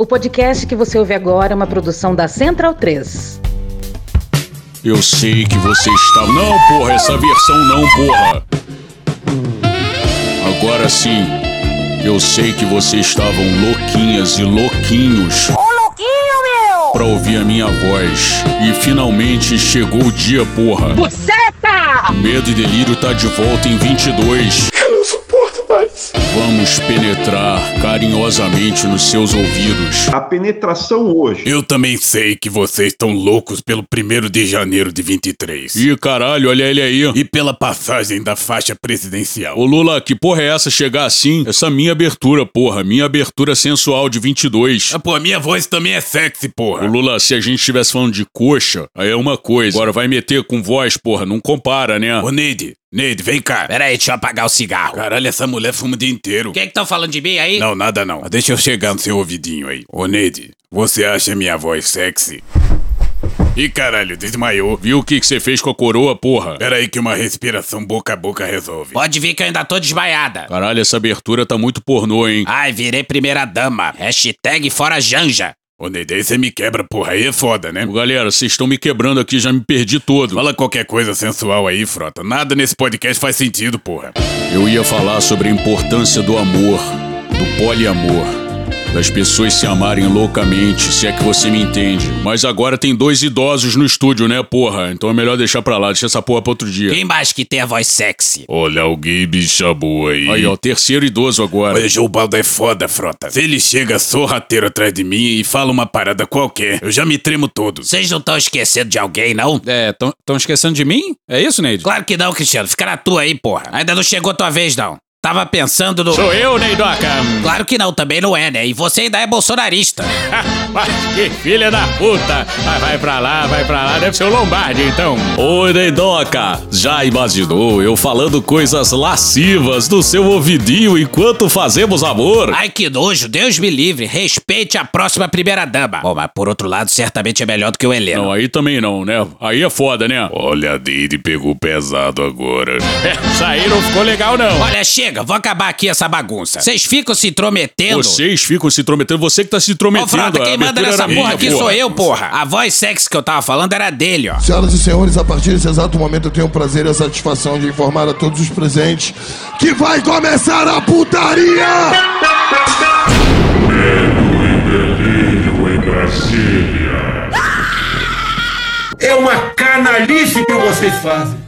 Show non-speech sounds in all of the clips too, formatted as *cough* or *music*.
O podcast que você ouve agora é uma produção da Central 3. Eu sei que você está. Não, porra, essa versão não, porra. Agora sim. Eu sei que vocês estavam louquinhas e louquinhos. Ô, louquinho, meu! Pra ouvir a minha voz. E finalmente chegou o dia, porra. Buceta! Medo e Delírio tá de volta em 22. Vamos penetrar carinhosamente nos seus ouvidos. A penetração hoje. Eu também sei que vocês estão loucos pelo 1 de janeiro de 23. Ih, caralho, olha ele aí. E pela passagem da faixa presidencial. Ô Lula, que porra é essa chegar assim? Essa minha abertura, porra. Minha abertura sensual de 22. Ah, pô, minha voz também é sexy, porra. Ô Lula, se a gente estivesse falando de coxa, aí é uma coisa. Agora vai meter com voz, porra. Não compara, né? Ô, Neide, Neide, vem cá. Pera aí, deixa eu apagar o cigarro. Caralho, essa mulher fuma o dia inteiro. O que que estão falando de mim aí? Não, nada não. Deixa eu chegar no seu ouvidinho aí. Ô, Neide, você acha minha voz sexy? Ih, caralho, desmaiou. Viu o que que você fez com a coroa, porra? Pera aí que uma respiração boca a boca resolve. Pode vir que eu ainda tô desmaiada. Caralho, essa abertura tá muito pornô, hein? Ai, virei primeira dama. Hashtag fora Janja. Ô, Neide, aí você me quebra, porra. Aí é foda, né? Galera, vocês estão me quebrando aqui, já me perdi todo. Fala qualquer coisa sensual aí, frota. Nada nesse podcast faz sentido, porra. Eu ia falar sobre a importância do amor, do poliamor. Das pessoas se amarem loucamente, se é que você me entende. Mas agora tem dois idosos no estúdio, né, porra? Então é melhor deixar pra lá, deixa essa porra pra outro dia. Quem mais que tem a voz sexy? Olha alguém bicha boa aí. Aí, ó, terceiro idoso agora. Olha, João Baldo é foda, frota. Se ele chega sorrateiro atrás de mim e fala uma parada qualquer, eu já me tremo todo. Vocês não estão esquecendo de alguém, não? É, tão esquecendo de mim? É isso, Neide? Claro que não, Cristiano. Fica na tua aí, porra. Ainda não chegou tua vez, não. Tava pensando no. Sou eu, Neidoca! Claro que não, também não é, né? E você ainda é bolsonarista. *laughs* Mas que filha da puta! Vai, vai pra lá, vai pra lá, deve ser o Lombardi, então. Oi, Neidoca! Já imaginou eu falando coisas lascivas do seu ouvidinho enquanto fazemos amor? Ai, que nojo, Deus me livre. Respeite a próxima primeira dama. Bom, mas por outro lado, certamente é melhor do que o Heleno. Não, aí também não, né? Aí é foda, né? Olha, a Deide pegou pesado agora. *laughs* Essa aí não ficou legal, não. Olha, chega, vou acabar aqui essa bagunça. Vocês ficam se intrometendo. Vocês ficam se intrometendo, você que tá se Ô, intrometendo. Frota, A quem manda nessa porra minha, aqui sou eu, porra. A voz sexy que eu tava falando era dele, ó. Senhoras e senhores, a partir desse exato momento eu tenho o prazer e a satisfação de informar a todos os presentes que vai começar a putaria! É uma canalice que vocês fazem.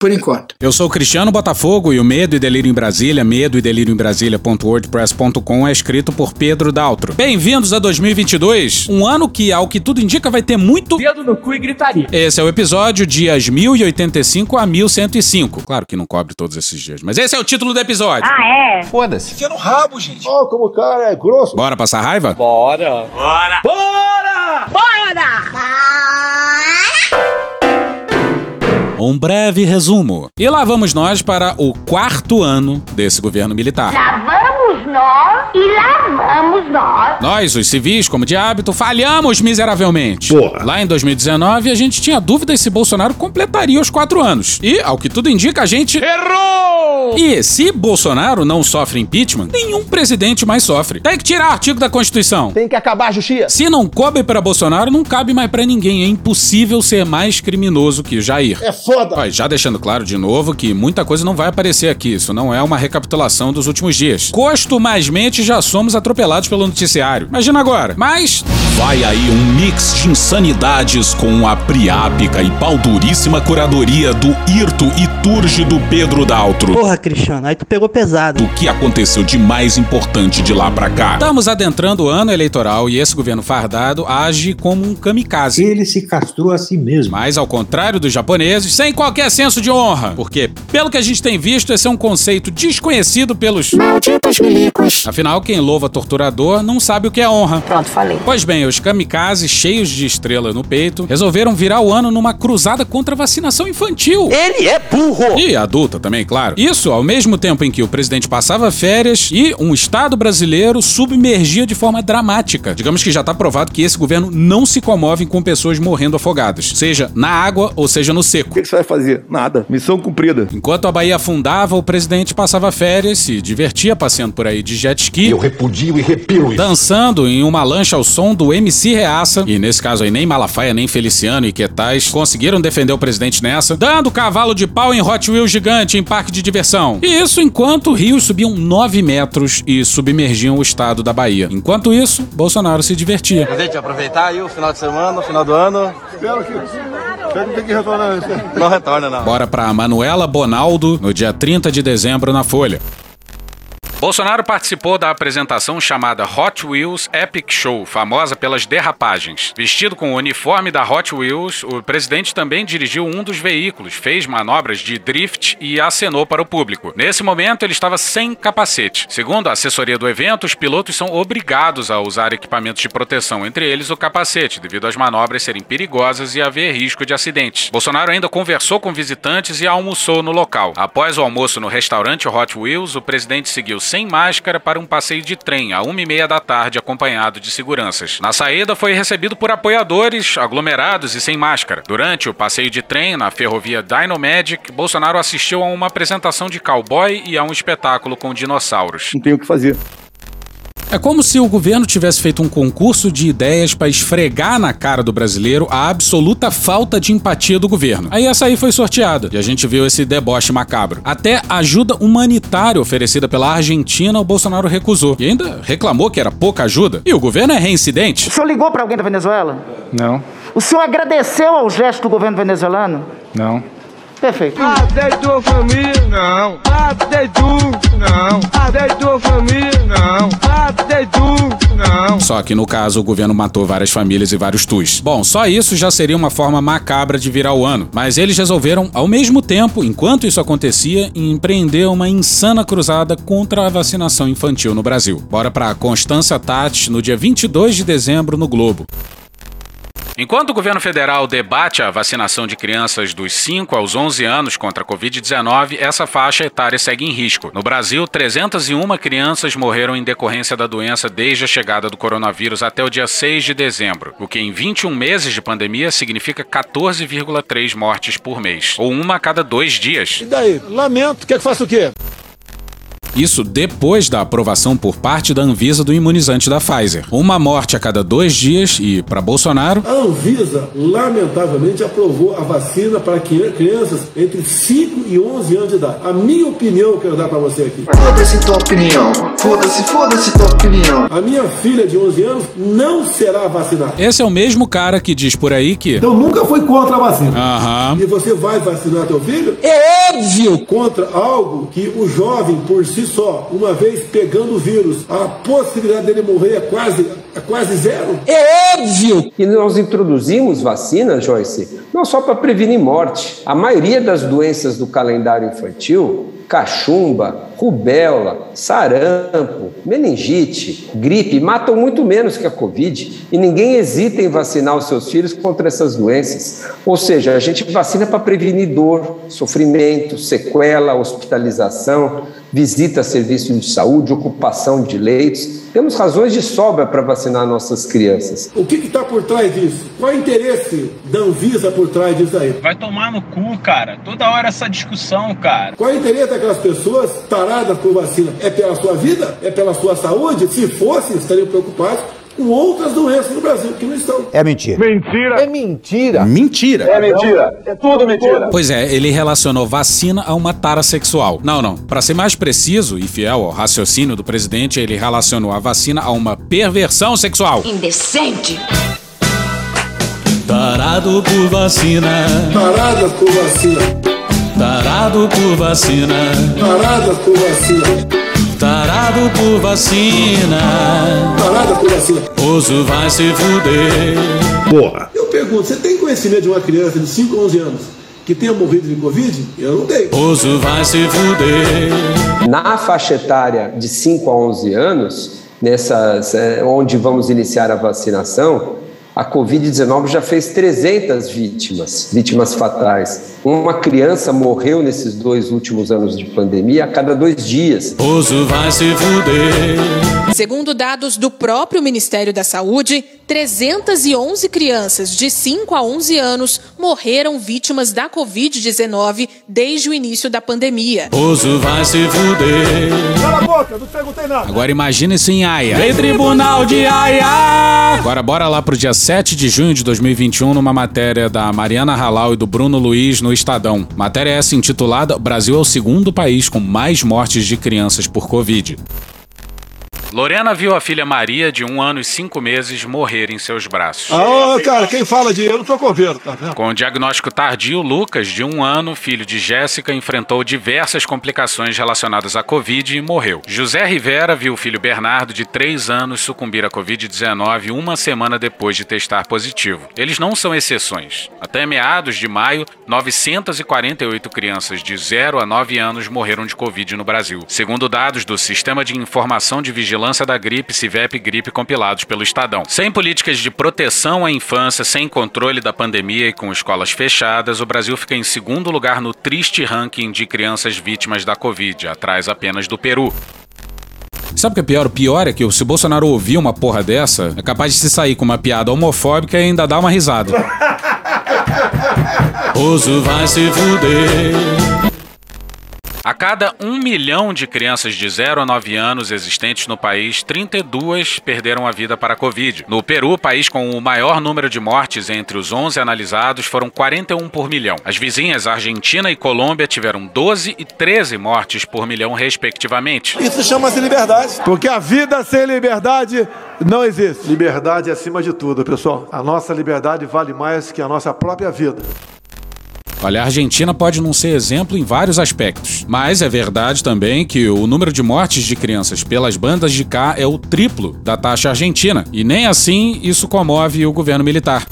Por enquanto. Eu sou o Cristiano Botafogo e o Medo e Delírio em Brasília, medo e delírio em Brasília.wordpress.com é escrito por Pedro Daltro. Bem-vindos a 2022, um ano que, ao que tudo indica, vai ter muito Dedo no cu e gritaria. Esse é o episódio dias 1085 a 1105. Claro que não cobre todos esses dias, mas esse é o título do episódio. Ah, é? Foda-se. Enfia no rabo, gente. Ó, como o cara é grosso. Bora passar raiva? Bora. Bora! Um breve resumo. E lá vamos nós para o quarto ano desse governo militar. Vamos nós e lá vamos nós. Nós, os civis, como de hábito, falhamos miseravelmente. Porra. Lá em 2019, a gente tinha dúvidas se Bolsonaro completaria os quatro anos. E, ao que tudo indica, a gente. Errou! E se Bolsonaro não sofre impeachment, nenhum presidente mais sofre. Tem que tirar artigo da Constituição. Tem que acabar a justiça. Se não coube para Bolsonaro, não cabe mais para ninguém. É impossível ser mais criminoso que o Jair. É foda! Ó, já deixando claro de novo que muita coisa não vai aparecer aqui. Isso não é uma recapitulação dos últimos dias. Costumazmente já somos atropelados pelo noticiário. Imagina agora. Mas Vai aí um mix de insanidades com a priápica e balduríssima curadoria do hirto e túrgido Pedro Daltro. Porra, Cristiano, aí tu pegou pesado. Do que aconteceu de mais importante de lá pra cá. estamos adentrando o ano eleitoral e esse governo fardado age como um kamikaze. Ele se castrou a si mesmo. Mas ao contrário dos japoneses, sem qualquer senso de honra. Porque, pelo que a gente tem visto, esse é um conceito desconhecido pelos Malditos milicos. Afinal, quem louva torturador não sabe o que é honra. Pronto, falei. Pois bem, os kamikazes cheios de estrela no peito resolveram virar o ano numa cruzada contra a vacinação infantil. Ele é burro. E adulta também, claro. Isso ao mesmo tempo em que o presidente passava férias e um Estado brasileiro submergia de forma dramática. Digamos que já está provado que esse governo não se comove com pessoas morrendo afogadas, seja na água ou seja no seco. O que, que você vai fazer? Nada. Missão cumprida. Enquanto a Bahia afundava, o presidente passava férias, se divertia passeando por aí de jet ski. Eu repudio e repiro. Dançando em uma lancha ao som do MC Reaça. E nesse caso aí, nem Malafaia, nem Feliciano e Quetais conseguiram defender o presidente nessa. Dando cavalo de pau em Hot Wheels gigante em parque de diversão. E isso enquanto rios subiam 9 metros e submergiam o estado da Bahia. Enquanto isso, Bolsonaro se divertia. Presidente, aproveitar aí o final de semana, o final do ano. Espero que. Espero que tem que retornar. Não retorna, não. Bora pra Manuela Bonaldo no dia 30 de dezembro na Folha. Bolsonaro participou da apresentação chamada Hot Wheels Epic Show, famosa pelas derrapagens. Vestido com o uniforme da Hot Wheels, o presidente também dirigiu um dos veículos, fez manobras de drift e acenou para o público. Nesse momento, ele estava sem capacete. Segundo a assessoria do evento, os pilotos são obrigados a usar equipamentos de proteção, entre eles o capacete, devido às manobras serem perigosas e haver risco de acidentes. Bolsonaro ainda conversou com visitantes e almoçou no local. Após o almoço no restaurante Hot Wheels, o presidente seguiu sem máscara para um passeio de trem a uma e meia da tarde, acompanhado de seguranças. Na saída, foi recebido por apoiadores, aglomerados e sem máscara. Durante o passeio de trem na ferrovia Dynamagic, Bolsonaro assistiu a uma apresentação de cowboy e a um espetáculo com dinossauros. Não tem o que fazer. É como se o governo tivesse feito um concurso de ideias para esfregar na cara do brasileiro a absoluta falta de empatia do governo. Aí essa aí foi sorteada e a gente viu esse deboche macabro. Até ajuda humanitária oferecida pela Argentina o Bolsonaro recusou e ainda reclamou que era pouca ajuda. E o governo é reincidente. O senhor ligou para alguém da Venezuela? Não, O senhor agradeceu ao gesto do governo venezuelano? não. Perfeito. Até tua família, não. Até tu, não. Até tua família, não. Até tu, não. Só que no caso o governo matou várias famílias e vários tus. Bom, só isso já seria uma forma macabra de virar o ano. Mas eles resolveram, ao mesmo tempo, enquanto isso acontecia, empreender uma insana cruzada contra a vacinação infantil no Brasil. Bora pra Constança Tati no dia 22 de dezembro no Globo. Enquanto o governo federal debate a vacinação de crianças dos 5 aos 11 anos contra a Covid-19, essa faixa etária segue em risco. No Brasil, 301 crianças morreram em decorrência da doença desde a chegada do coronavírus até o dia 6 de dezembro, o que em 21 meses de pandemia significa 14,3 mortes por mês, ou uma a cada dois dias. E daí? Lamento. Quer que faça o quê? Isso depois da aprovação por parte da Anvisa do imunizante da Pfizer. Uma morte a cada dois dias e, para Bolsonaro, A Anvisa, lamentavelmente, aprovou a vacina para crianças entre 5 e 11 anos de idade. A minha opinião eu quero dar para você aqui. Foda-se tua opinião. Foda-se, foda-se tua opinião. A minha filha de 11 anos não será vacinada. esse é o mesmo cara que diz por aí que. Então nunca foi contra a vacina. Aham. E você vai vacinar teu filho? É óbvio! Contra algo que o jovem, por si só, uma vez pegando o vírus, a possibilidade dele morrer é quase, é quase zero? É óbvio! E nós introduzimos vacinas, Joyce, não só para prevenir morte. A maioria das doenças do calendário infantil, cachumba, rubéola, sarampo, meningite, gripe, matam muito menos que a Covid. E ninguém hesita em vacinar os seus filhos contra essas doenças. Ou seja, a gente vacina para prevenir dor, sofrimento, sequela, hospitalização, visita a serviço de saúde, ocupação de leitos. Temos razões de sobra para vacinar nossas crianças. O que está por trás disso? Qual é o interesse da Anvisa por trás disso aí? Vai tomar no cu, cara. Toda hora essa discussão, cara. Qual é o interesse daquelas pessoas taradas por vacina? É pela sua vida? É pela sua saúde? Se fossem, estariam preocupados com outras doenças no Brasil que não estão. É mentira. Mentira! É mentira! Mentira. É mentira! É tudo mentira! Pois é, ele relacionou vacina a uma tara sexual. Não, não. Para ser mais preciso e fiel ao raciocínio do presidente, ele relacionou a vacina a uma perversão sexual. Indecente. Tarado por vacina. Taradas por vacina. Tarado por vacina. Taradas por vacina. Tarado por vacina. Taradas por vacina. Oso vai se fuder. Porra! Eu pergunto, você tem conhecimento de uma criança de 5 ou 11 anos que tenha morrido de Covid? Eu não tenho. Oso vai se fuder. Na faixa etária de 5 a 11 anos, nessas, eh, onde vamos iniciar a vacinação, a Covid-19 já fez 300 vítimas, vítimas fatais. Uma criança morreu nesses dois últimos anos de pandemia a cada dois dias. Oso vai se fuder. Segundo dados do próprio Ministério da Saúde, 311 crianças de 5 a 11 anos morreram vítimas da Covid-19 desde o início da pandemia. Oso vai se fuder. Cala a boca, não perguntei nada. Agora imagine isso em Haia. Vem Tribunal de Haia! Agora bora lá pro dia 7 de junho de 2021 numa matéria da Mariana Halal e do Bruno Luiz no Estadão. Matéria essa intitulada Brasil é o segundo país com mais mortes de crianças por Covid. Lorena viu a filha Maria, de um ano e cinco meses, morrer em seus braços. Ah, cara, quem fala de eu não tô com vendo, tá vendo? Com o diagnóstico tardio, Lucas, de um ano, filho de Jéssica, enfrentou diversas complicações relacionadas à Covid e morreu. José Rivera viu o filho Bernardo, de três anos, sucumbir à Covid-19 uma semana depois de testar positivo. Eles não são exceções. Até meados de maio, 948 crianças de 0 a 9 anos morreram de Covid no Brasil. Segundo dados do Sistema de Informação de Vigilância da Gripe, CIVEP Gripe, compilados pelo Estadão. Sem políticas de proteção à infância, sem controle da pandemia e com escolas fechadas, o Brasil fica em segundo lugar no triste ranking de crianças vítimas da Covid, atrás apenas do Peru. Sabe o que é pior? O pior é que se o Bolsonaro ouvir uma porra dessa, é capaz de se sair com uma piada homofóbica e ainda dar uma risada. *laughs* Oso vai se fuder. A cada um milhão de crianças de 0 a 9 anos existentes no país, 32 perderam a vida para a Covid. No Peru, país com o maior número de mortes entre os 11 analisados, foram 41 por milhão. As vizinhas Argentina e Colômbia tiveram 12 e 13 mortes por milhão, respectivamente. Isso chama-se liberdade. Porque a vida sem liberdade não existe. Liberdade é acima de tudo, pessoal. A nossa liberdade vale mais que a nossa própria vida. Olha, a Argentina pode não ser exemplo em vários aspectos, mas é verdade também que o número de mortes de crianças pelas bandas de cá é o triplo da taxa argentina, e nem assim isso comove o governo militar.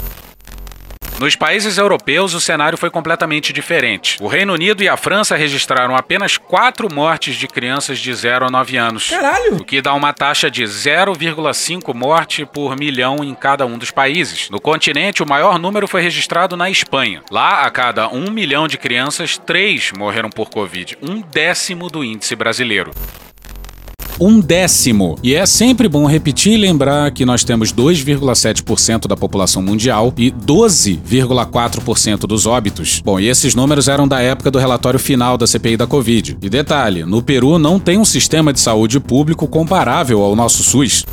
Nos países europeus, o cenário foi completamente diferente. O Reino Unido e a França registraram apenas quatro mortes de crianças de 0 a 9 anos. Caralho! O que dá uma taxa de 0,5 morte por milhão em cada um dos países. No continente, o maior número foi registrado na Espanha. Lá, a cada um milhão de crianças, três morreram por Covid, um décimo do índice brasileiro um décimo. E é sempre bom repetir e lembrar que nós temos 2,7% da população mundial e 12,4% dos óbitos. Bom, e esses números eram da época do relatório final da CPI da Covid. E detalhe: no Peru não tem um sistema de saúde público comparável ao nosso SUS.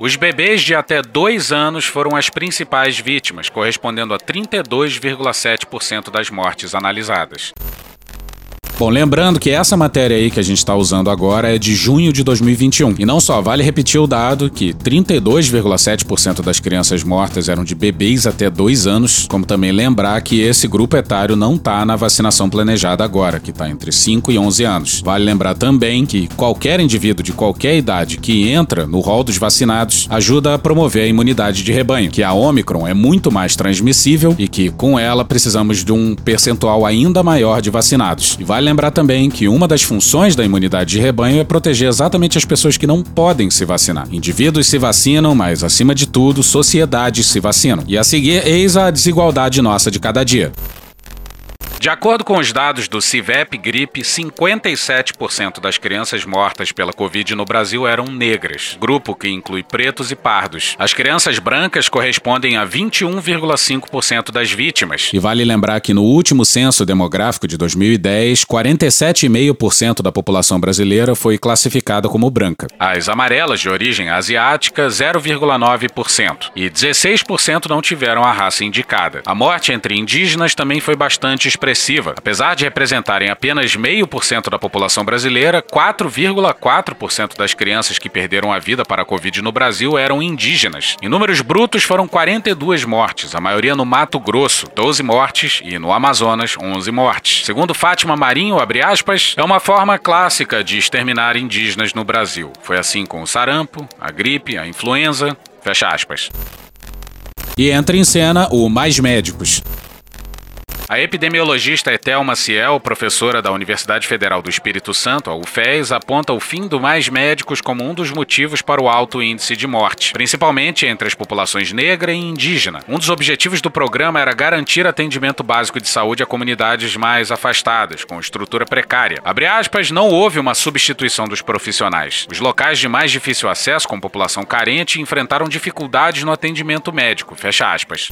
Os bebês de até dois anos foram as principais vítimas, correspondendo a 32,7% das mortes analisadas. Bom, lembrando que essa matéria aí que a gente está usando agora é de junho de 2021. E não só, vale repetir o dado que 32,7% das crianças mortas eram de bebês até 2 anos, como também lembrar que esse grupo etário não está na vacinação planejada agora, que está entre 5 e 11 anos. Vale lembrar também que qualquer indivíduo de qualquer idade que entra no rol dos vacinados ajuda a promover a imunidade de rebanho, que a Omicron é muito mais transmissível e que com ela precisamos de um percentual ainda maior de vacinados. E vale lembrar também que uma das funções da imunidade de rebanho é proteger exatamente as pessoas que não podem se vacinar. Indivíduos se vacinam, mas acima de tudo, sociedades se vacinam. E a seguir, eis a desigualdade nossa de cada dia. De acordo com os dados do CIVEP Gripe, 57% das crianças mortas pela Covid no Brasil eram negras, grupo que inclui pretos e pardos. As crianças brancas correspondem a 21,5% das vítimas. E vale lembrar que no último censo demográfico de 2010, 47,5% da população brasileira foi classificada como branca. As amarelas de origem asiática, 0,9%. E 16% não tiveram a raça indicada. A morte entre indígenas também foi bastante expressiva expressiva. Apesar de representarem apenas meio por cento da população brasileira, 4,4% das crianças que perderam a vida para a Covid no Brasil eram indígenas. Em números brutos, foram 42 mortes, a maioria no Mato Grosso, 12 mortes, e no Amazonas, 11 mortes. Segundo Fátima Marinho, abre aspas, é uma forma clássica de exterminar indígenas no Brasil. Foi assim com o sarampo, a gripe, a influenza, fecha aspas. E entra em cena o Mais Médicos. A epidemiologista Etel Maciel, professora da Universidade Federal do Espírito Santo, a UFES, aponta o fim do Mais Médicos como um dos motivos para o alto índice de morte, principalmente entre as populações negra e indígena. Um dos objetivos do programa era garantir atendimento básico de saúde a comunidades mais afastadas, com estrutura precária. Abre aspas, não houve uma substituição dos profissionais. Os locais de mais difícil acesso, com população carente, enfrentaram dificuldades no atendimento médico. Fecha aspas.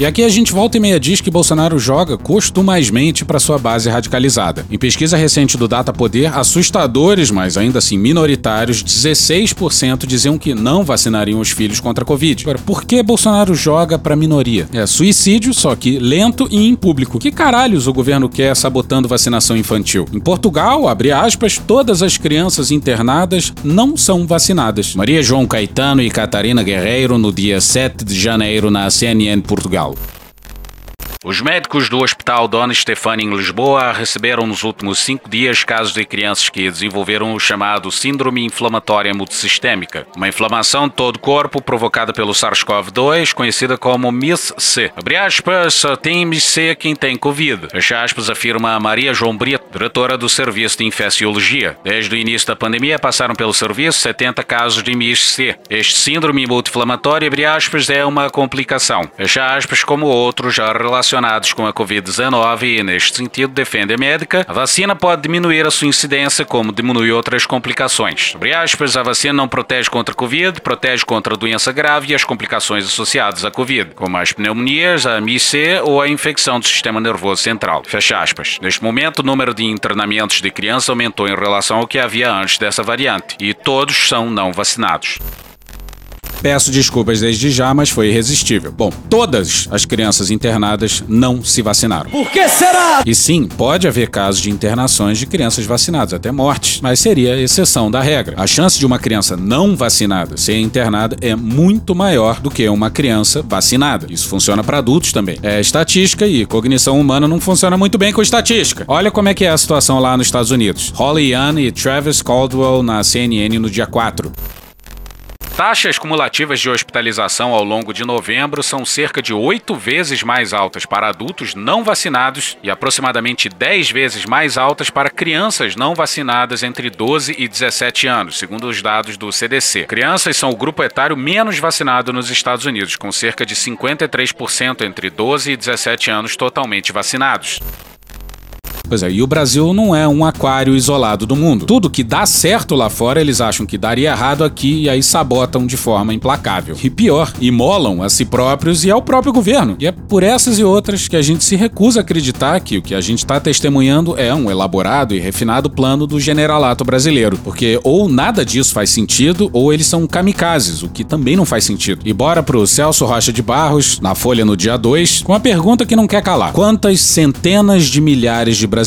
E aqui a gente volta e meia diz que Bolsonaro joga costumazmente para sua base radicalizada. Em pesquisa recente do Data Poder, assustadores, mas ainda assim minoritários, 16% diziam que não vacinariam os filhos contra a Covid. Agora, por que Bolsonaro joga para minoria? É suicídio, só que lento e em público. Que caralhos o governo quer sabotando vacinação infantil? Em Portugal, abre aspas, todas as crianças internadas não são vacinadas. Maria João Caetano e Catarina Guerreiro no dia 7 de janeiro na CNN Portugal. out. Os médicos do Hospital Dona Stefani em Lisboa receberam nos últimos cinco dias casos de crianças que desenvolveram o chamado Síndrome Inflamatória Multissistêmica, uma inflamação de todo o corpo provocada pelo SARS-CoV-2, conhecida como MIS-C. Abre aspas, só tem MIS-C quem tem Covid. Fecha aspas, afirma Maria João Brito, diretora do Serviço de Infecciologia. Desde o início da pandemia passaram pelo serviço 70 casos de MIS-C. Este síndrome multi-inflamatório, abre aspas, é uma complicação. Fecha aspas, como outros já relacionados relacionados com a Covid-19 e, neste sentido, defende a médica, a vacina pode diminuir a sua incidência, como diminui outras complicações. Sobre aspas, a vacina não protege contra a Covid, protege contra a doença grave e as complicações associadas à Covid, como as pneumonias, a MIC ou a infecção do sistema nervoso central. Fecha aspas. Neste momento, o número de internamentos de crianças aumentou em relação ao que havia antes dessa variante, e todos são não vacinados. Peço desculpas desde já, mas foi irresistível. Bom, todas as crianças internadas não se vacinaram. Por que será? E sim, pode haver casos de internações de crianças vacinadas, até mortes, mas seria exceção da regra. A chance de uma criança não vacinada ser internada é muito maior do que uma criança vacinada. Isso funciona para adultos também. É estatística e cognição humana não funciona muito bem com estatística. Olha como é que é a situação lá nos Estados Unidos. Holly Young e Travis Caldwell na CNN no dia 4. Taxas cumulativas de hospitalização ao longo de novembro são cerca de oito vezes mais altas para adultos não vacinados e aproximadamente 10 vezes mais altas para crianças não vacinadas entre 12 e 17 anos, segundo os dados do CDC. Crianças são o grupo etário menos vacinado nos Estados Unidos, com cerca de 53% entre 12 e 17 anos totalmente vacinados. Pois é, e o Brasil não é um aquário isolado do mundo. Tudo que dá certo lá fora, eles acham que daria errado aqui e aí sabotam de forma implacável. E pior, imolam a si próprios e ao próprio governo. E é por essas e outras que a gente se recusa a acreditar que o que a gente está testemunhando é um elaborado e refinado plano do generalato brasileiro. Porque ou nada disso faz sentido, ou eles são kamikazes, o que também não faz sentido. E bora pro Celso Rocha de Barros, na Folha no dia 2, com a pergunta que não quer calar: quantas centenas de milhares de brasileiros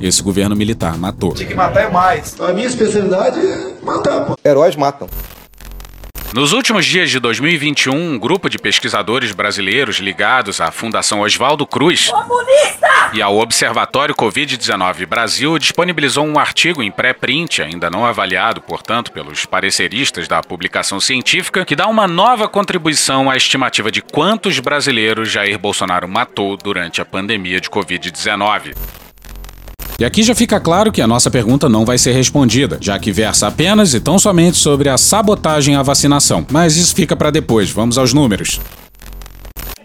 esse governo militar matou. Tinha que matar é mais. A minha especialidade é matar, pô. Heróis matam. Nos últimos dias de 2021, um grupo de pesquisadores brasileiros ligados à Fundação Oswaldo Cruz Comunista! e ao Observatório Covid-19 Brasil disponibilizou um artigo em pré-print, ainda não avaliado, portanto, pelos pareceristas da publicação científica, que dá uma nova contribuição à estimativa de quantos brasileiros Jair Bolsonaro matou durante a pandemia de Covid-19. E aqui já fica claro que a nossa pergunta não vai ser respondida, já que versa apenas e tão somente sobre a sabotagem à vacinação. Mas isso fica para depois, vamos aos números.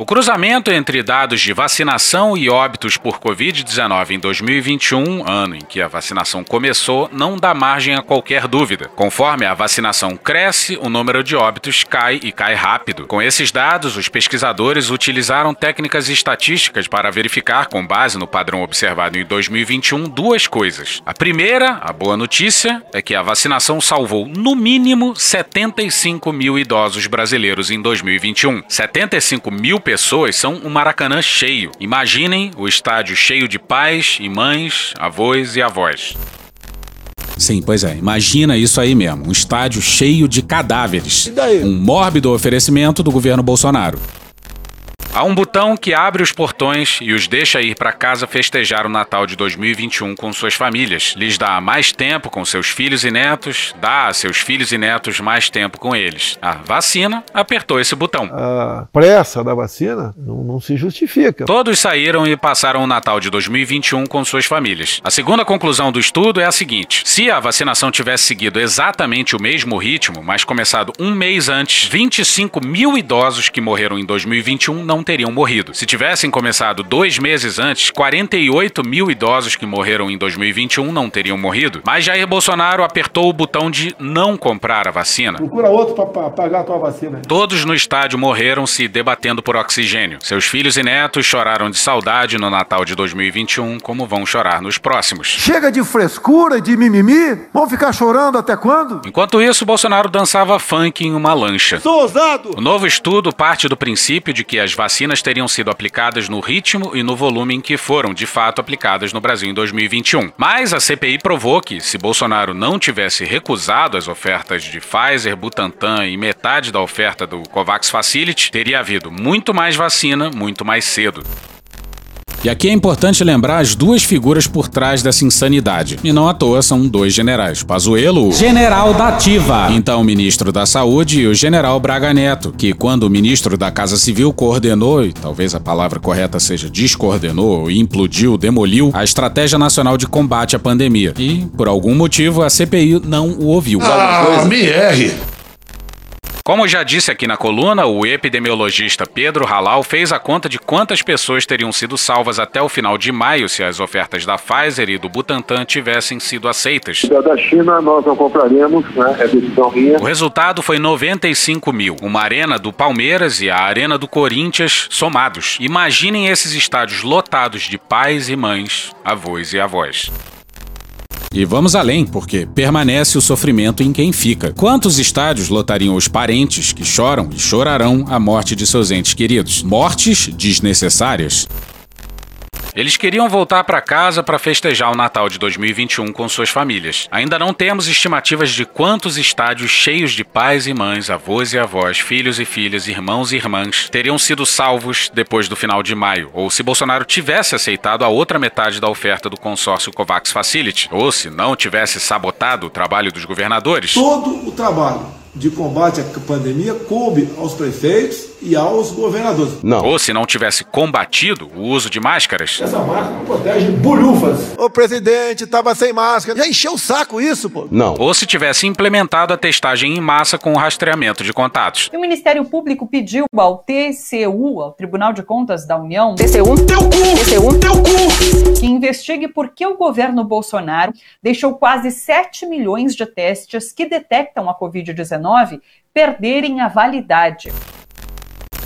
O cruzamento entre dados de vacinação e óbitos por Covid-19 em 2021, ano em que a vacinação começou, não dá margem a qualquer dúvida. Conforme a vacinação cresce, o número de óbitos cai e cai rápido. Com esses dados, os pesquisadores utilizaram técnicas estatísticas para verificar, com base no padrão observado em 2021, duas coisas. A primeira, a boa notícia, é que a vacinação salvou no mínimo 75 mil idosos brasileiros em 2021. 75 mil são um Maracanã cheio. Imaginem o estádio cheio de pais e mães, avós e avós. Sim, pois é. Imagina isso aí mesmo. Um estádio cheio de cadáveres. Um mórbido oferecimento do governo Bolsonaro. Há um botão que abre os portões e os deixa ir para casa festejar o Natal de 2021 com suas famílias. Lhes dá mais tempo com seus filhos e netos, dá a seus filhos e netos mais tempo com eles. A vacina apertou esse botão. A pressa da vacina não, não se justifica. Todos saíram e passaram o Natal de 2021 com suas famílias. A segunda conclusão do estudo é a seguinte: se a vacinação tivesse seguido exatamente o mesmo ritmo, mas começado um mês antes, 25 mil idosos que morreram em 2021 não teriam morrido. Se tivessem começado dois meses antes, 48 mil idosos que morreram em 2021 não teriam morrido. Mas Jair Bolsonaro apertou o botão de não comprar a vacina. Procura outro para pagar a tua vacina. Todos no estádio morreram se debatendo por oxigênio. Seus filhos e netos choraram de saudade no Natal de 2021, como vão chorar nos próximos. Chega de frescura e de mimimi. Vão ficar chorando até quando? Enquanto isso, Bolsonaro dançava funk em uma lancha. Sou ousado! O novo estudo parte do princípio de que as vacinas teriam sido aplicadas no ritmo e no volume em que foram, de fato, aplicadas no Brasil em 2021. Mas a CPI provou que, se Bolsonaro não tivesse recusado as ofertas de Pfizer, Butantan e metade da oferta do COVAX Facility, teria havido muito mais vacina muito mais cedo. E aqui é importante lembrar as duas figuras por trás dessa insanidade. E não à toa são dois generais. Pazuello, general da ativa. Então o ministro da Saúde e o general Braga Neto, que quando o ministro da Casa Civil coordenou, e talvez a palavra correta seja descoordenou, implodiu, demoliu a Estratégia Nacional de Combate à Pandemia. E, por algum motivo, a CPI não o ouviu. Ah, me erre! Como já disse aqui na coluna, o epidemiologista Pedro Halal fez a conta de quantas pessoas teriam sido salvas até o final de maio se as ofertas da Pfizer e do Butantan tivessem sido aceitas. Da da China nós não compraremos, né? É decisão minha. O resultado foi 95 mil, uma arena do Palmeiras e a arena do Corinthians somados. Imaginem esses estádios lotados de pais e mães, avós e avós. E vamos além, porque permanece o sofrimento em quem fica. Quantos estádios lotariam os parentes que choram e chorarão a morte de seus entes queridos? Mortes desnecessárias? Eles queriam voltar para casa para festejar o Natal de 2021 com suas famílias. Ainda não temos estimativas de quantos estádios cheios de pais e mães, avós e avós, filhos e filhas, irmãos e irmãs teriam sido salvos depois do final de maio, ou se Bolsonaro tivesse aceitado a outra metade da oferta do consórcio COVAX Facility, ou se não tivesse sabotado o trabalho dos governadores. Todo o trabalho de combate à pandemia coube aos prefeitos e aos governadores. Ou se não tivesse combatido o uso de máscaras. Essa máscara protege bolhufas. O presidente tava sem máscara. Já encheu o saco isso, pô. Não. Ou se tivesse implementado a testagem em massa com o rastreamento de contatos. E o Ministério Público pediu ao TCU, ao Tribunal de Contas da União, TCU, teu cu, TCU, teu cu, que investigue por que o governo Bolsonaro deixou quase 7 milhões de testes que detectam a Covid-19 perderem a validade.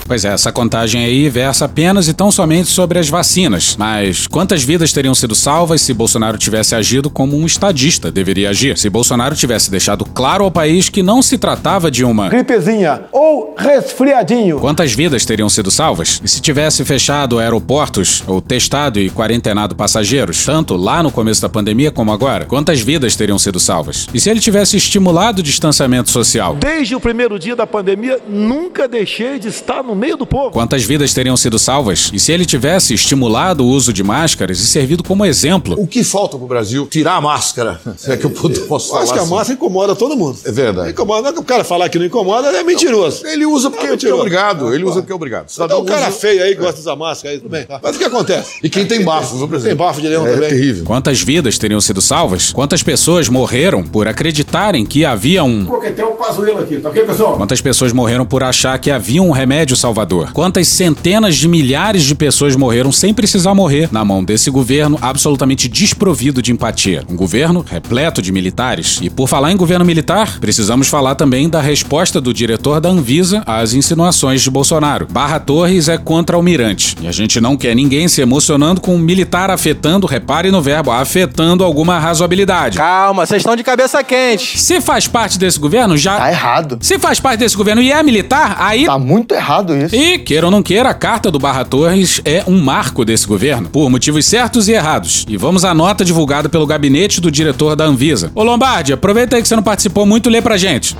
Pois é, essa contagem aí versa apenas e tão somente sobre as vacinas. Mas quantas vidas teriam sido salvas se Bolsonaro tivesse agido como um estadista deveria agir? Se Bolsonaro tivesse deixado claro ao país que não se tratava de uma gripezinha ou resfriadinho. Quantas vidas teriam sido salvas? E se tivesse fechado aeroportos ou testado e quarentenado passageiros, tanto lá no começo da pandemia como agora, quantas vidas teriam sido salvas? E se ele tivesse estimulado o distanciamento social? Desde o primeiro dia da pandemia, nunca deixei de estar no meio do povo. Quantas vidas teriam sido salvas? E se ele tivesse estimulado o uso de máscaras e servido como exemplo? O que falta pro Brasil? Tirar a máscara. *laughs* Se é que eu posso falar Acho que a assim. máscara incomoda todo mundo. É verdade. Incomoda. Não é que o cara falar que não incomoda, é mentiroso. Ele usa porque, É porque é mentiroso. obrigado. Ele usa porque é obrigado. Então o cara usa- feio aí que gosta de usar máscara aí, tudo bem. Mas o que acontece? E quem tem bafo, viu, presidente? Tem bafo de leão é também. terrível. Quantas vidas teriam sido salvas? Quantas pessoas morreram por acreditarem que havia um Porque tem um pazuelo aqui, tá ok, pessoal? Quantas pessoas morreram por achar que havia um remédio salvador? Quantas centenas de milhares de pessoas morreram sem precisar morrer na mão desse governo absolutamente desprovido de empatia? Um governo repleto de militares. E por falar em governo militar, precisamos falar também da resposta do diretor da Anvisa às insinuações de Bolsonaro. Barra Torres é contra-almirante. E a gente não quer ninguém se emocionando com um militar afetando, repare no verbo, afetando alguma razoabilidade. Calma, vocês estão de cabeça quente. Se faz parte desse governo, já. Tá errado. Se faz parte desse governo e é militar, aí. Tá muito errado E, queira ou não queira, a carta do Barra Torres é um marco desse governo, por motivos certos e errados. E vamos à nota divulgada pelo gabinete do diretor da Anvisa. Ô Lombardi, aproveita aí que você não participou muito lê pra gente.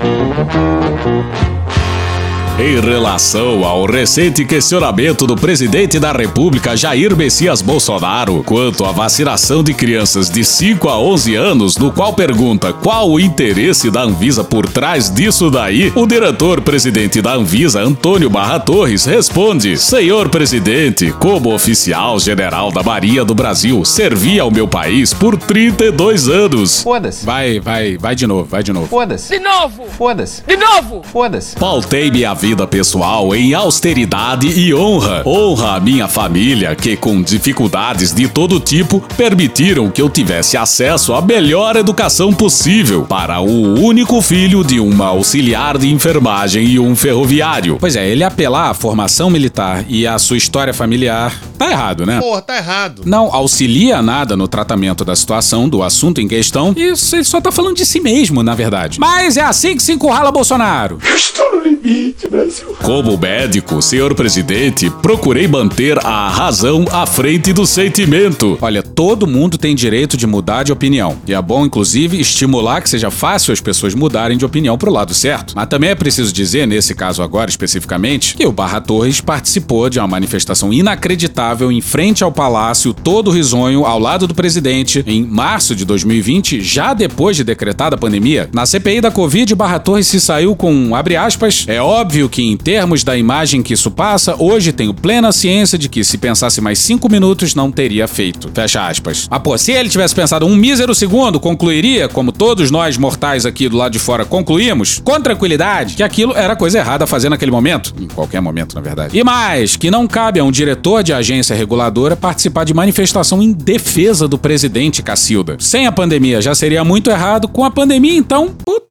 Em relação ao recente questionamento do presidente da República Jair Messias Bolsonaro quanto à vacinação de crianças de 5 a 11 anos, no qual pergunta qual o interesse da Anvisa por trás disso daí, o diretor-presidente da Anvisa, Antônio Barra Torres, responde: Senhor presidente, como oficial general da Marinha do Brasil, servi ao meu país por 32 anos. Foda-se. Vai, vai, vai de novo, vai de novo. Foda-se. De novo! Foda-se. De novo! Foda-se. Pautei minha vida pessoal em austeridade e honra. Honra a minha família, que com dificuldades de todo tipo permitiram que eu tivesse acesso à melhor educação possível para o único filho de uma auxiliar de enfermagem e um ferroviário. Pois é, ele apelar à formação militar e à sua história familiar tá errado, né? Porra, tá errado. Não auxilia nada no tratamento da situação, do assunto em questão, e ele só tá falando de si mesmo, na verdade. Mas é assim que se encurrala Bolsonaro. Estou no limite, Brasil. Como médico, senhor presidente, procurei manter a razão à frente do sentimento. Olha, todo mundo tem direito de mudar de opinião. E é bom, inclusive, estimular que seja fácil as pessoas mudarem de opinião pro lado certo. Mas também é preciso dizer, nesse caso agora especificamente, que o Barra Torres participou de uma manifestação inacreditável em frente ao palácio, todo risonho, ao lado do presidente, em março de 2020, já depois de decretada a pandemia. Na CPI da Covid, Barra Torres se saiu com, abre aspas, é óbvio que em termos da imagem que isso passa, hoje tenho plena ciência de que se pensasse mais cinco minutos não teria feito. Fecha aspas. Ah, pô, se ele tivesse pensado um mísero segundo, concluiria, como todos nós mortais aqui do lado de fora concluímos, com tranquilidade, que aquilo era coisa errada a fazer naquele momento. Em qualquer momento, na verdade. E mais, que não cabe a um diretor de agência reguladora participar de manifestação em defesa do presidente Cacilda. Sem a pandemia já seria muito errado, com a pandemia então, puta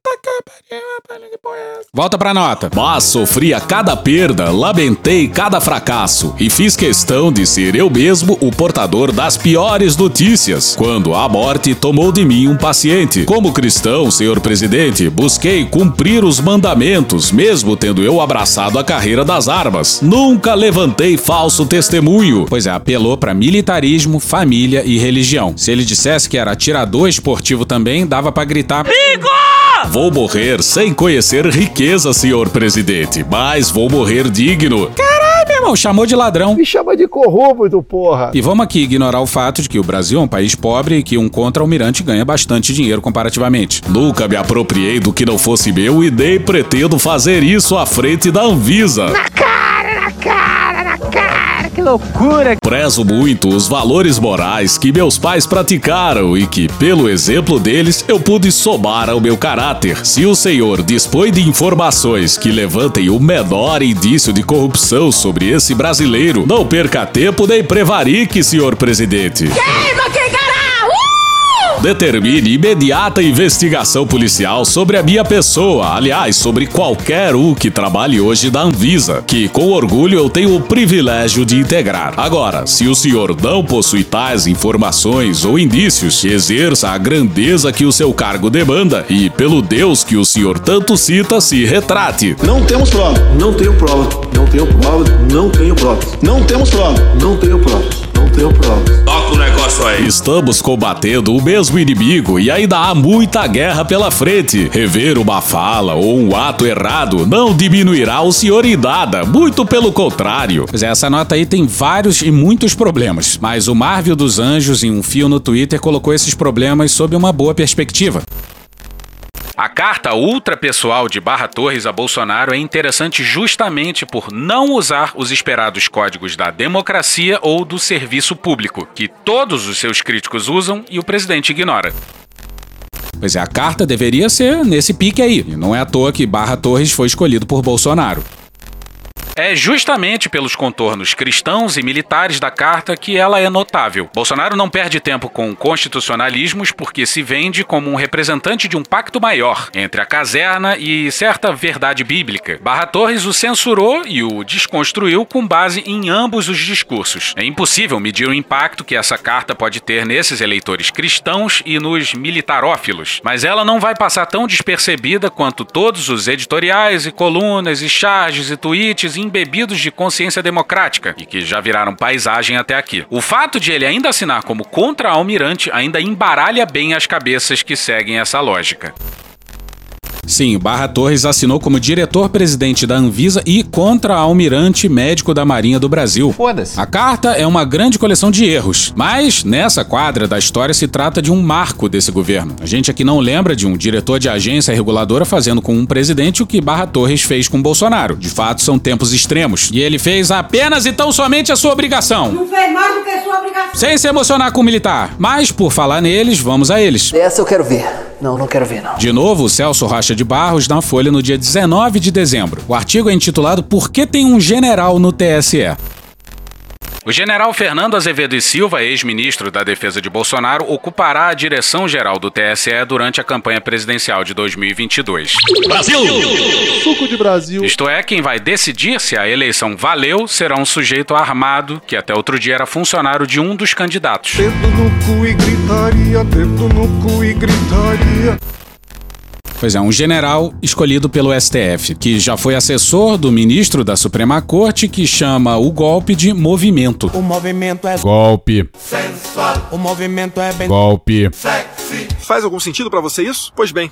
Volta pra nota. Mas sofri a cada perda, lamentei cada fracasso e fiz questão de ser eu mesmo o portador das piores notícias, quando a morte tomou de mim um paciente. Como cristão, senhor presidente, busquei cumprir os mandamentos, mesmo tendo eu abraçado a carreira das armas. Nunca levantei falso testemunho. Pois é, apelou pra militarismo, família e religião. Se ele dissesse que era atirador esportivo também, dava pra gritar: Vou morrer sem conhecer riqueza, senhor presidente, mas vou morrer digno. Caralho, meu irmão, chamou de ladrão. Me chama de corrupto, porra. E vamos aqui ignorar o fato de que o Brasil é um país pobre e que um contra-almirante ganha bastante dinheiro comparativamente. Nunca me apropriei do que não fosse meu e nem pretendo fazer isso à frente da Anvisa. Na cara, na cara, loucura. Prezo muito os valores morais que meus pais praticaram e que, pelo exemplo deles, eu pude somar ao meu caráter. Se o senhor dispõe de informações que levantem o menor indício de corrupção sobre esse brasileiro, não perca tempo nem prevarique, senhor presidente. Queima quem cará! Determine imediata investigação policial sobre a minha pessoa, aliás, sobre qualquer um que trabalhe hoje da Anvisa, que com orgulho eu tenho o privilégio de integrar. Agora, se o senhor não possui tais informações ou indícios, exerça a grandeza que o seu cargo demanda e, pelo Deus que o senhor tanto cita, se retrate. Não temos prova. Não tenho prova. Não tenho prova. Não tenho prova. Não temos prova. Não tenho prova. Não tenho prova. Toca o negócio aí. Estamos combatendo o mesmo inimigo e ainda há muita guerra pela frente. Rever uma fala ou um ato errado não diminuirá o senhor em nada, muito pelo contrário. Pois é, essa nota aí tem vários e muitos problemas, mas o Marvel dos Anjos, em um fio no Twitter, colocou esses problemas sob uma boa perspectiva. A carta ultrapessoal de Barra Torres a Bolsonaro é interessante justamente por não usar os esperados códigos da democracia ou do serviço público, que todos os seus críticos usam e o presidente ignora. Pois é, a carta deveria ser nesse pique aí, e não é à toa que Barra Torres foi escolhido por Bolsonaro. É justamente pelos contornos cristãos e militares da carta que ela é notável. Bolsonaro não perde tempo com constitucionalismos porque se vende como um representante de um pacto maior entre a caserna e certa verdade bíblica. Barra Torres o censurou e o desconstruiu com base em ambos os discursos. É impossível medir o impacto que essa carta pode ter nesses eleitores cristãos e nos militarófilos, mas ela não vai passar tão despercebida quanto todos os editoriais e colunas e charges e tweets embebidos de consciência democrática e que já viraram paisagem até aqui. O fato de ele ainda assinar como contra-almirante ainda embaralha bem as cabeças que seguem essa lógica. Sim, Barra Torres assinou como diretor-presidente da Anvisa e contra-almirante médico da Marinha do Brasil. Foda-se. A carta é uma grande coleção de erros, mas nessa quadra da história se trata de um marco desse governo. A gente aqui não lembra de um diretor de agência reguladora fazendo com um presidente o que Barra Torres fez com Bolsonaro. De fato, são tempos extremos. E ele fez apenas e tão somente a sua obrigação. Não fez mais do que a sua obrigação. Sem se emocionar com o militar. Mas, por falar neles, vamos a eles. Essa eu quero ver. Não, não quero ver, não. De novo, o Celso Rocha de Barros na Folha no dia 19 de dezembro. O artigo é intitulado Por que tem um general no TSE? O general Fernando Azevedo e Silva, ex-ministro da Defesa de Bolsonaro, ocupará a direção-geral do TSE durante a campanha presidencial de 2022. Brasil! Suco de Brasil. Isto é, quem vai decidir se a eleição valeu será um sujeito armado que até outro dia era funcionário de um dos candidatos. Dedo no cu e gritaria, dedo no cu e gritaria. Pois é, um general escolhido pelo STF, que já foi assessor do ministro da Suprema Corte, que chama o golpe de movimento. O movimento é Golpe. sensual. O movimento é bem Golpe. sexy. Faz algum sentido pra você isso? Pois bem.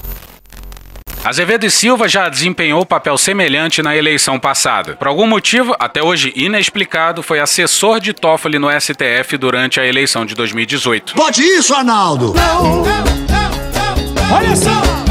Azevedo e Silva já desempenhou papel semelhante na eleição passada. Por algum motivo, até hoje inexplicado, foi assessor de Toffoli no STF durante a eleição de 2018. Pode isso, Arnaldo! Olha só!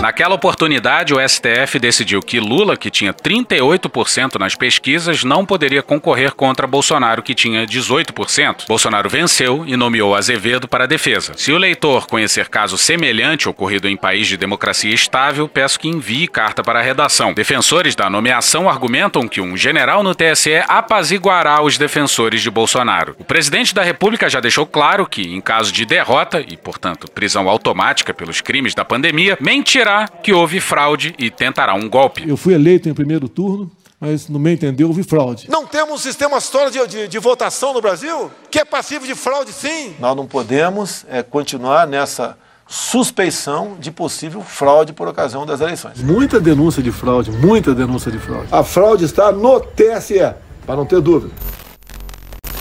Naquela oportunidade, o STF decidiu que Lula, que tinha 38% nas pesquisas, não poderia concorrer contra Bolsonaro, que tinha 18%. Bolsonaro venceu e nomeou Azevedo para a defesa. Se o leitor conhecer caso semelhante ocorrido em país de democracia estável, peço que envie carta para a redação. Defensores da nomeação argumentam que um general no TSE apaziguará os defensores de Bolsonaro. O presidente da República já deixou claro que, em caso de derrota e, portanto, prisão automática pelos crimes da pandemia, mentirá que houve fraude e tentará um golpe. Eu fui eleito em primeiro turno, mas no meu entender houve fraude. Não temos um sistema sólido de, de, de votação no Brasil? Que é passivo de fraude, sim. Nós não podemos é, continuar nessa suspeição de possível fraude por ocasião das eleições. Muita denúncia de fraude, muita denúncia de fraude. A fraude está no TSE, para não ter dúvida.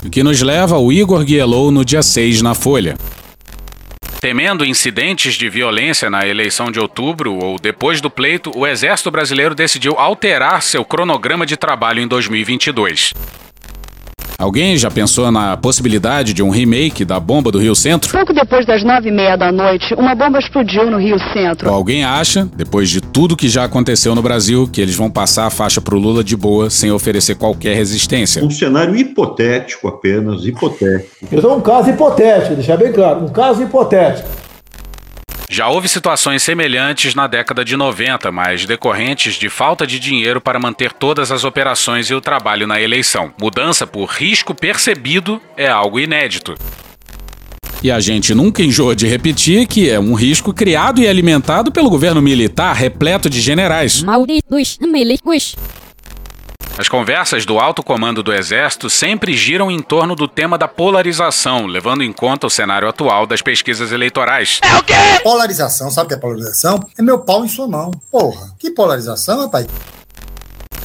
O que nos leva ao Igor Guielou no dia 6 na Folha. Temendo incidentes de violência na eleição de outubro ou depois do pleito, o Exército Brasileiro decidiu alterar seu cronograma de trabalho em 2022. Alguém já pensou na possibilidade de um remake da bomba do Rio Centro? Pouco depois das nove e meia da noite, uma bomba explodiu no Rio Centro. Ou alguém acha, depois de tudo que já aconteceu no Brasil, que eles vão passar a faixa pro Lula de boa, sem oferecer qualquer resistência? Um cenário hipotético apenas, hipotético. Isso é um caso hipotético, deixar bem claro, um caso hipotético. Já houve situações semelhantes na década de 90, mas decorrentes de falta de dinheiro para manter todas as operações e o trabalho na eleição. Mudança por risco percebido é algo inédito. E a gente nunca enjoa de repetir que é um risco criado e alimentado pelo governo militar repleto de generais. Malditos milicos. As conversas do alto comando do Exército sempre giram em torno do tema da polarização, levando em conta o cenário atual das pesquisas eleitorais. É o quê? Polarização, sabe o que é polarização? É meu pau em sua mão. Porra, que polarização, rapaz?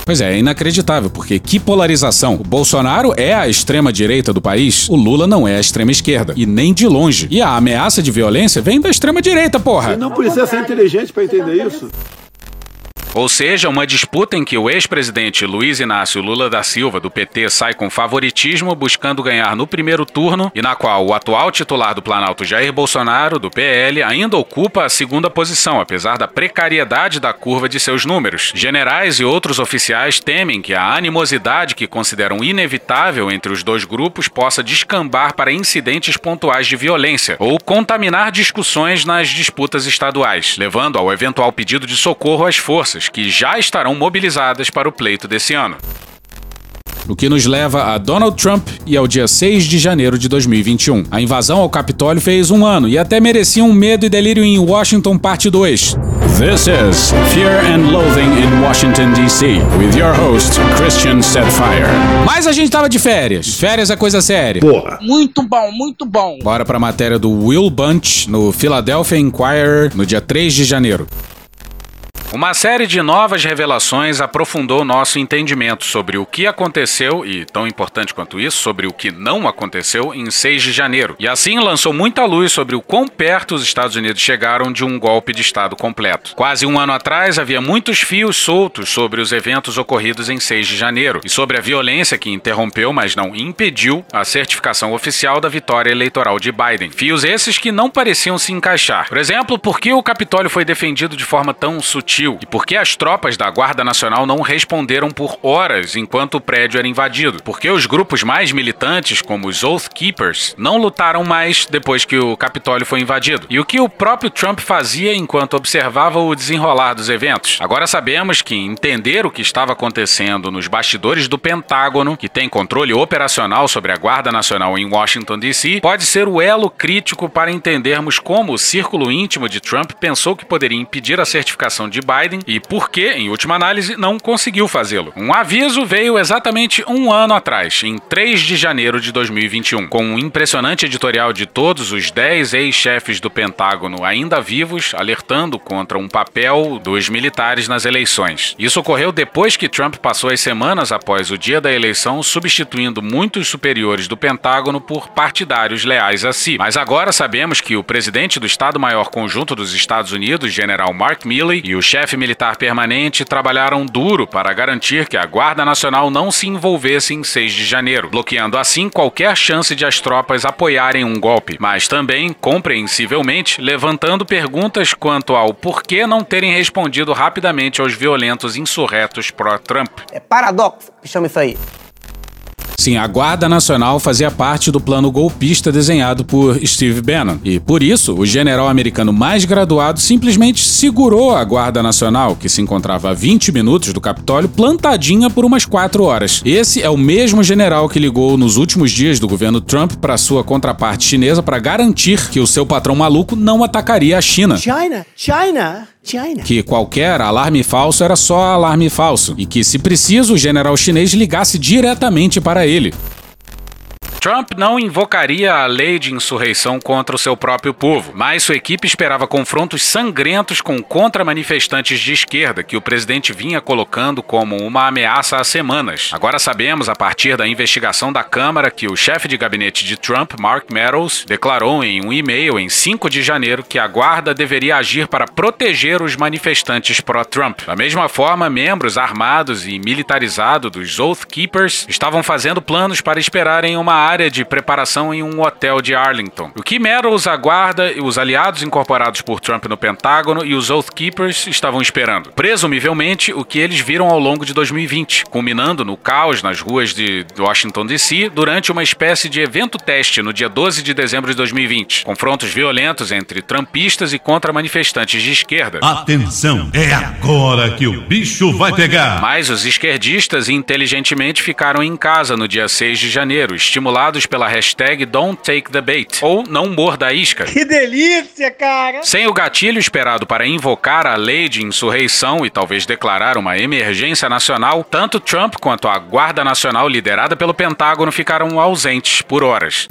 Pois é, é inacreditável, porque que polarização. O Bolsonaro é a extrema-direita do país, o Lula não é a extrema-esquerda, e nem de longe. E a ameaça de violência vem da extrema-direita, porra! Você não precisa ser inteligente para entender isso. Ou seja, uma disputa em que o ex-presidente Luiz Inácio Lula da Silva, do PT, sai com favoritismo buscando ganhar no primeiro turno e na qual o atual titular do Planalto Jair Bolsonaro, do PL, ainda ocupa a segunda posição, apesar da precariedade da curva de seus números. Generais e outros oficiais temem que a animosidade que consideram inevitável entre os dois grupos possa descambar para incidentes pontuais de violência ou contaminar discussões nas disputas estaduais, levando ao eventual pedido de socorro às forças que já estarão mobilizadas para o pleito desse ano. O que nos leva a Donald Trump e ao dia 6 de janeiro de 2021. A invasão ao Capitólio fez um ano e até merecia um medo e delírio em Washington, parte 2. This is Fear and Loathing in Washington, D.C., with your host, Christian Setfire. Mas a gente tava de férias. Férias é coisa séria. Porra. Muito bom, muito bom. Bora pra matéria do Will Bunch no Philadelphia Inquirer no dia 3 de janeiro. Uma série de novas revelações aprofundou nosso entendimento sobre o que aconteceu e, tão importante quanto isso, sobre o que não aconteceu em 6 de janeiro. E assim lançou muita luz sobre o quão perto os Estados Unidos chegaram de um golpe de Estado completo. Quase um ano atrás havia muitos fios soltos sobre os eventos ocorridos em 6 de janeiro e sobre a violência que interrompeu, mas não impediu, a certificação oficial da vitória eleitoral de Biden. Fios esses que não pareciam se encaixar. Por exemplo, por que o Capitólio foi defendido de forma tão sutil e por que as tropas da Guarda Nacional não responderam por horas enquanto o prédio era invadido? Por que os grupos mais militantes, como os Oath Keepers, não lutaram mais depois que o Capitólio foi invadido? E o que o próprio Trump fazia enquanto observava o desenrolar dos eventos? Agora sabemos que entender o que estava acontecendo nos bastidores do Pentágono, que tem controle operacional sobre a Guarda Nacional em Washington DC, pode ser o elo crítico para entendermos como o círculo íntimo de Trump pensou que poderia impedir a certificação de Biden e por que, em última análise, não conseguiu fazê-lo. Um aviso veio exatamente um ano atrás, em 3 de janeiro de 2021, com um impressionante editorial de todos os 10 ex-chefes do Pentágono ainda vivos, alertando contra um papel dos militares nas eleições. Isso ocorreu depois que Trump passou as semanas após o dia da eleição substituindo muitos superiores do Pentágono por partidários leais a si. Mas agora sabemos que o presidente do Estado-Maior Conjunto dos Estados Unidos, general Mark Milley, e o chefe militar permanente trabalharam duro para garantir que a Guarda Nacional não se envolvesse em 6 de janeiro, bloqueando assim qualquer chance de as tropas apoiarem um golpe, mas também, compreensivelmente, levantando perguntas quanto ao porquê não terem respondido rapidamente aos violentos insurretos pró-Trump. É paradoxo que chama isso aí. Sim, a Guarda Nacional fazia parte do plano golpista desenhado por Steve Bannon. E por isso, o general americano mais graduado simplesmente segurou a Guarda Nacional, que se encontrava a 20 minutos do Capitólio, plantadinha por umas 4 horas. Esse é o mesmo general que ligou nos últimos dias do governo Trump para sua contraparte chinesa para garantir que o seu patrão maluco não atacaria a China. China, China. Que qualquer alarme falso era só alarme falso e que, se preciso, o general chinês ligasse diretamente para ele. Trump não invocaria a lei de insurreição contra o seu próprio povo, mas sua equipe esperava confrontos sangrentos com contra-manifestantes de esquerda que o presidente vinha colocando como uma ameaça há semanas. Agora sabemos, a partir da investigação da Câmara, que o chefe de gabinete de Trump, Mark Meadows, declarou em um e-mail em 5 de janeiro que a guarda deveria agir para proteger os manifestantes pró-Trump. Da mesma forma, membros armados e militarizados dos Oath Keepers estavam fazendo planos para esperarem uma área área de preparação em um hotel de Arlington. O que Meadows aguarda os aliados incorporados por Trump no Pentágono e os Oath Keepers estavam esperando. Presumivelmente, o que eles viram ao longo de 2020, culminando no caos nas ruas de Washington DC durante uma espécie de evento teste no dia 12 de dezembro de 2020. Confrontos violentos entre trumpistas e contra-manifestantes de esquerda. Atenção, é agora que o bicho vai pegar. Mas os esquerdistas inteligentemente ficaram em casa no dia 6 de janeiro, estimulados pela hashtag Don't Take the Bait, ou Não Morda a Isca. Que delícia, cara! Sem o gatilho esperado para invocar a lei de insurreição e talvez declarar uma emergência nacional, tanto Trump quanto a Guarda Nacional liderada pelo Pentágono ficaram ausentes por horas.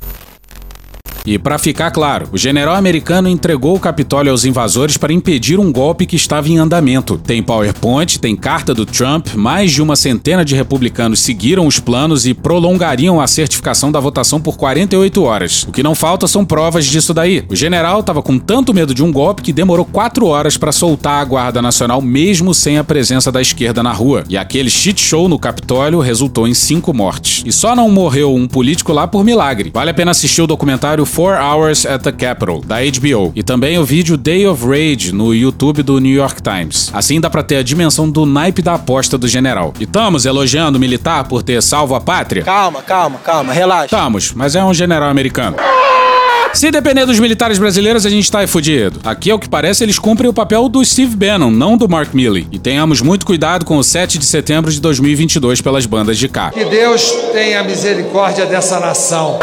E para ficar claro, o general americano entregou o Capitólio aos invasores para impedir um golpe que estava em andamento. Tem PowerPoint, tem carta do Trump, mais de uma centena de republicanos seguiram os planos e prolongariam a certificação da votação por 48 horas. O que não falta são provas disso daí. O general estava com tanto medo de um golpe que demorou 4 horas para soltar a Guarda Nacional mesmo sem a presença da esquerda na rua. E aquele shit show no Capitólio resultou em 5 mortes. E só não morreu um político lá por milagre. Vale a pena assistir o documentário 4 Hours at the Capitol, da HBO, e também o vídeo Day of Rage no YouTube do New York Times. Assim dá pra ter a dimensão do naipe da aposta do general. E estamos elogiando o militar por ter salvo a pátria? Calma, calma, calma, relaxa. Estamos, mas é um general americano. Se depender dos militares brasileiros, a gente tá fudido. Aqui, ao que parece, eles cumprem o papel do Steve Bannon, não do Mark Milley. E tenhamos muito cuidado com o 7 de setembro de 2022 pelas bandas de cá. Que Deus tenha misericórdia dessa nação.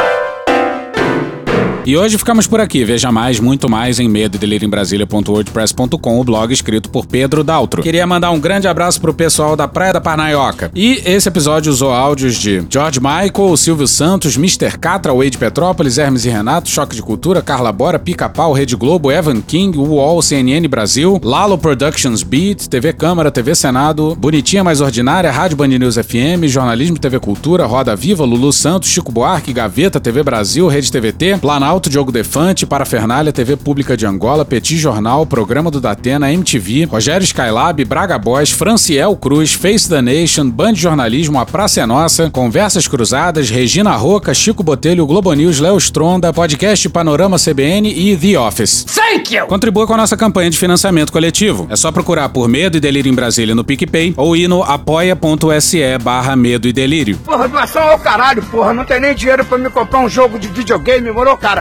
E hoje ficamos por aqui. Veja mais, muito mais em medo em Brasília.wordpress.com, o blog escrito por Pedro Daltro. Queria mandar um grande abraço pro pessoal da Praia da Parnaioca. E esse episódio usou áudios de George Michael, Silvio Santos, Mr. Catra, Wade Petrópolis, Hermes e Renato, Choque de Cultura, Carla Bora, Pica-Pau, Rede Globo, Evan King, UOL, CNN Brasil, Lalo Productions Beat, TV Câmara, TV Senado, Bonitinha Mais Ordinária, Rádio Band News FM, Jornalismo TV Cultura, Roda Viva, Lulu Santos, Chico Buarque, Gaveta, TV Brasil, Rede TVT, Planalto, Diogo Defante, Parafernália, TV Pública de Angola, Petit Jornal, Programa do Datena, MTV, Rogério Skylab, Braga Boys, Franciel Cruz, Face the Nation, Band Jornalismo, A Praça é Nossa, Conversas Cruzadas, Regina Roca, Chico Botelho, Globo News, Léo Stronda, Podcast Panorama CBN e The Office. Thank you! Contribua com a nossa campanha de financiamento coletivo. É só procurar por Medo e Delírio em Brasília no PicPay ou ir no apoia.se barra Medo e Delírio. Porra, doação ao caralho, porra. Não tem nem dinheiro pra me comprar um jogo de videogame, moro, cara?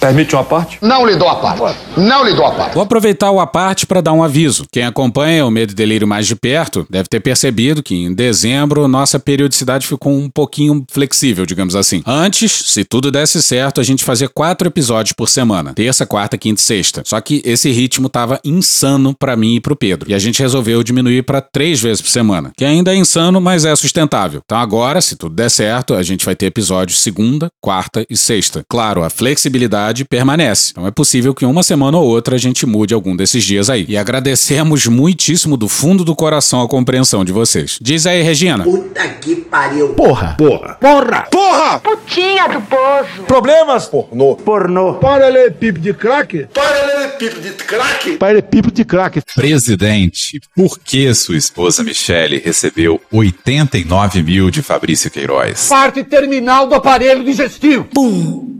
Permite uma parte? Não lhe dou a parte. Não lhe dou a parte. Vou aproveitar o a parte para dar um aviso. Quem acompanha o Medo e Delírio mais de perto deve ter percebido que em dezembro nossa periodicidade ficou um pouquinho flexível, digamos assim. Antes, se tudo desse certo, a gente fazia quatro episódios por semana: terça, quarta, quinta e sexta. Só que esse ritmo tava insano para mim e pro Pedro. E a gente resolveu diminuir para três vezes por semana, que ainda é insano, mas é sustentável. Então agora, se tudo der certo, a gente vai ter episódios segunda, quarta e sexta. Claro, a flexibilidade permanece. Então é possível que uma semana ou outra a gente mude algum desses dias aí. E agradecemos muitíssimo do fundo do coração a compreensão de vocês. Diz aí, Regina. Puta que pariu. Porra. Porra. Porra. Porra. Putinha do poço. Problemas? Pornô. Pornô. Paralelepípedo de crack? Paralelepípedo de crack? Paralelepípedo de crack. Presidente, por que sua esposa Michele recebeu 89 mil de Fabrício Queiroz? Parte terminal do aparelho digestivo. Pum.